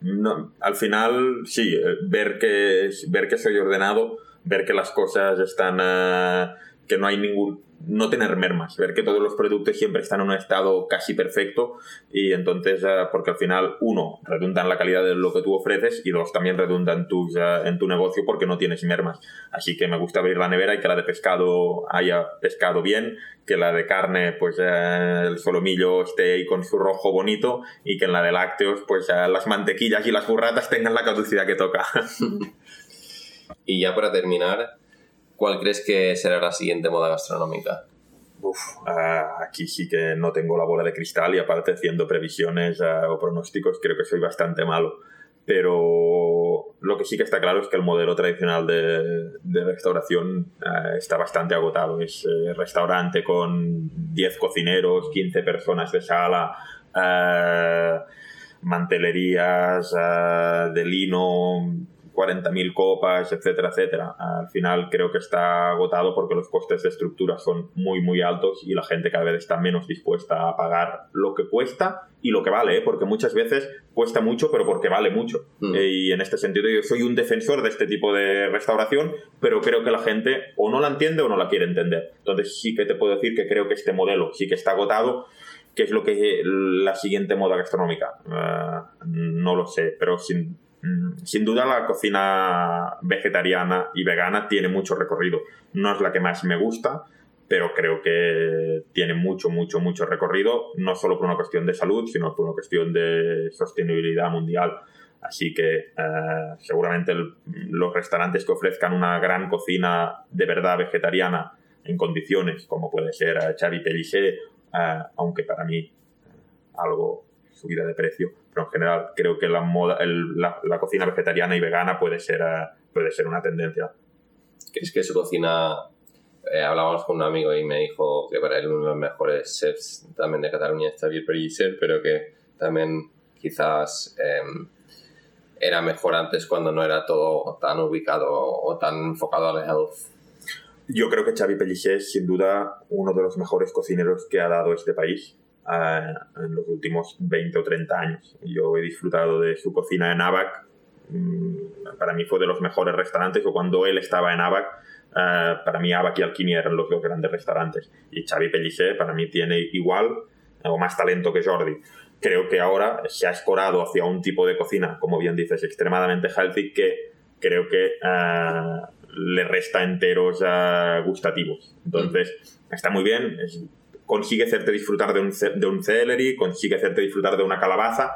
no, al final, sí, ver que, ver que soy ordenado, ver que las cosas están, ah, que no hay ningún, no tener mermas, ver que todos los productos siempre están en un estado casi perfecto y entonces, ah, porque al final, uno, redunda en la calidad de lo que tú ofreces y dos, también redunda en, tus, ah, en tu negocio porque no tienes mermas. Así que me gusta abrir la nevera y que la de pescado haya pescado bien, que la de carne, pues eh, el solomillo esté ahí con su rojo bonito y que en la de lácteos, pues eh, las mantequillas y las burratas tengan la caducidad que toca. Y ya para terminar, ¿cuál crees que será la siguiente moda gastronómica? Uf, ah, aquí sí que no tengo la bola de cristal y aparte haciendo previsiones ah, o pronósticos creo que soy bastante malo. Pero lo que sí que está claro es que el modelo tradicional de, de restauración ah, está bastante agotado. Es eh, restaurante con 10 cocineros, 15 personas de sala, mantelerías de lino, 40.000 copas, etcétera, etcétera. Al final creo que está agotado porque los costes de estructura son muy, muy altos y la gente cada vez está menos dispuesta a pagar lo que cuesta y lo que vale, ¿eh? porque muchas veces cuesta mucho, pero porque vale mucho. Mm. Eh, y en este sentido yo soy un defensor de este tipo de restauración, pero creo que la gente o no la entiende o no la quiere entender. Entonces sí que te puedo decir que creo que este modelo sí que está agotado. ¿Qué es lo que la siguiente moda gastronómica? Eh, no lo sé, pero sin, Sin duda la cocina vegetariana y vegana tiene mucho recorrido. No es la que más me gusta, pero creo que tiene mucho, mucho, mucho recorrido, no solo por una cuestión de salud, sino por una cuestión de sostenibilidad mundial. Así que eh, seguramente los restaurantes que ofrezcan una gran cocina de verdad vegetariana en condiciones, como puede ser eh, Xavi Pellicer, eh, aunque para mí algo subida de precio, pero en general creo que la moda, el- la, la cocina vegetariana y vegana puede ser, eh, puede ser una tendencia. ¿Crees que su cocina... eh, hablábamos con un amigo y me dijo que para él uno de los mejores chefs también de Cataluña es Xavier Pellicer, pero que también quizás eh, era mejor antes cuando no era todo tan ubicado o tan enfocado al health. Yo creo que Xavi Pellicer es sin duda uno de los mejores cocineros que ha dado este país eh, en los últimos 20 o 30 años. Yo he disfrutado de su cocina en ABAC. Mm, Para mí fue de los mejores restaurantes, o cuando él estaba en ABAC, eh, para mí ABAC y Alquimia eran los dos grandes restaurantes. Y Xavi Pellicer para mí tiene igual eh, o más talento que Jordi. Creo que ahora se ha escorado hacia un tipo de cocina, como bien dices, extremadamente healthy, que creo que eh, le resta enteros eh, gustativos. Entonces, está muy bien, es- consigue hacerte disfrutar de un, de un celery, consigue hacerte disfrutar de una calabaza,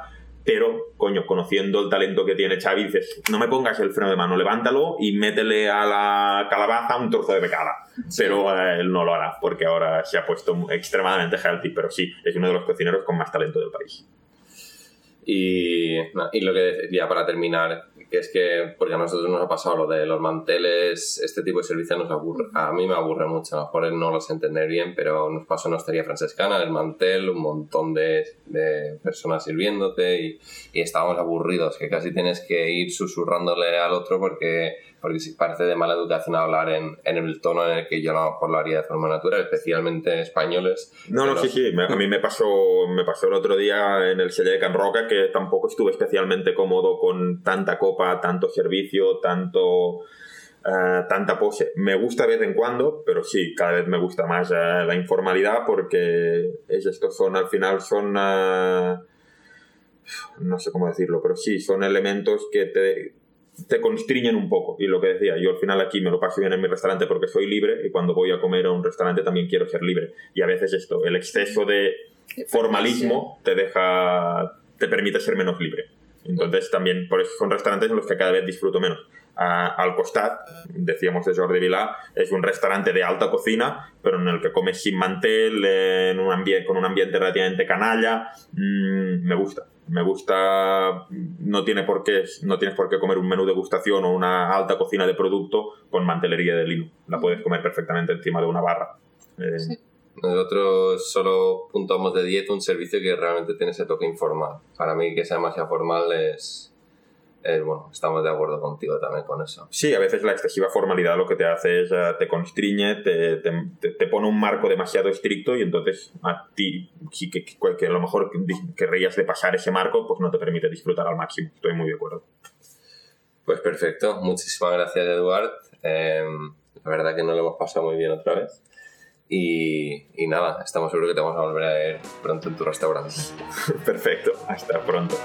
pero, coño, conociendo el talento que tiene Xavi, dices, no me pongas el freno de mano, levántalo y métele a la calabaza un trozo de becada. Pero eh, él no lo hará, porque ahora se ha puesto extremadamente healthy, pero sí, es uno de los cocineros con más talento del país. Y, y lo que decía para terminar, que es que, porque a nosotros nos ha pasado lo de los manteles, este tipo de servicio nos aburre. A mí me aburre mucho, a lo mejor no lo sé entender bien, pero nos pasó en Hostería Francescana, el mantel, un montón de, de personas sirviéndote y, y estábamos aburridos, que casi tienes que ir susurrándole al otro porque, porque sí parece de mala educación hablar en, en el tono en el que yo a lo haría de forma natural, especialmente españoles. No, no, sí, sí. a mí me pasó, me pasó el otro día en el Selle de Can Roca que tampoco estuve especialmente cómodo con tanta copa, tanto servicio, tanto, eh, tanta pose. Me gusta de vez en cuando, pero sí, cada vez me gusta más eh, la informalidad porque es, estos son, al final, son... eh, no sé cómo decirlo, pero sí, son elementos que te, te constriñen un poco. Y lo que decía, yo al final aquí me lo paso bien en mi restaurante porque soy libre y cuando voy a comer a un restaurante también quiero ser libre. Y a veces esto, el exceso de formalismo te deja, te permite ser menos libre. Entonces también, por eso son restaurantes en los que cada vez disfruto menos. Ah, al costat, decíamos de Jordi Vilá, es un restaurante de alta cocina, pero en el que comes sin mantel, en un ambiente, con un ambiente relativamente canalla. Mm, me gusta. Me gusta, no, tiene por qué, no tienes por qué comer un menú de degustación o una alta cocina de producto con mantelería de lino. La puedes comer perfectamente encima de una barra. Eh, Sí. Nosotros solo puntuamos de 10 un servicio que realmente tiene ese toque informal. Para mí que sea demasiado formal es, es, bueno, estamos de acuerdo contigo también con eso. Sí, a veces la excesiva formalidad lo que te hace es eh, te constriñe, te, te, te pone un marco demasiado estricto y entonces a ti, que, que, que a lo mejor querrías de pasar ese marco, pues no te permite disfrutar al máximo. Estoy muy de acuerdo. Pues perfecto, muchísimas gracias Eduard. Eh, la verdad que no lo hemos pasado muy bien otra vez. Y, y, nada, estamos seguros que te vamos a volver a ver pronto en tu restaurante. Perfecto, hasta pronto.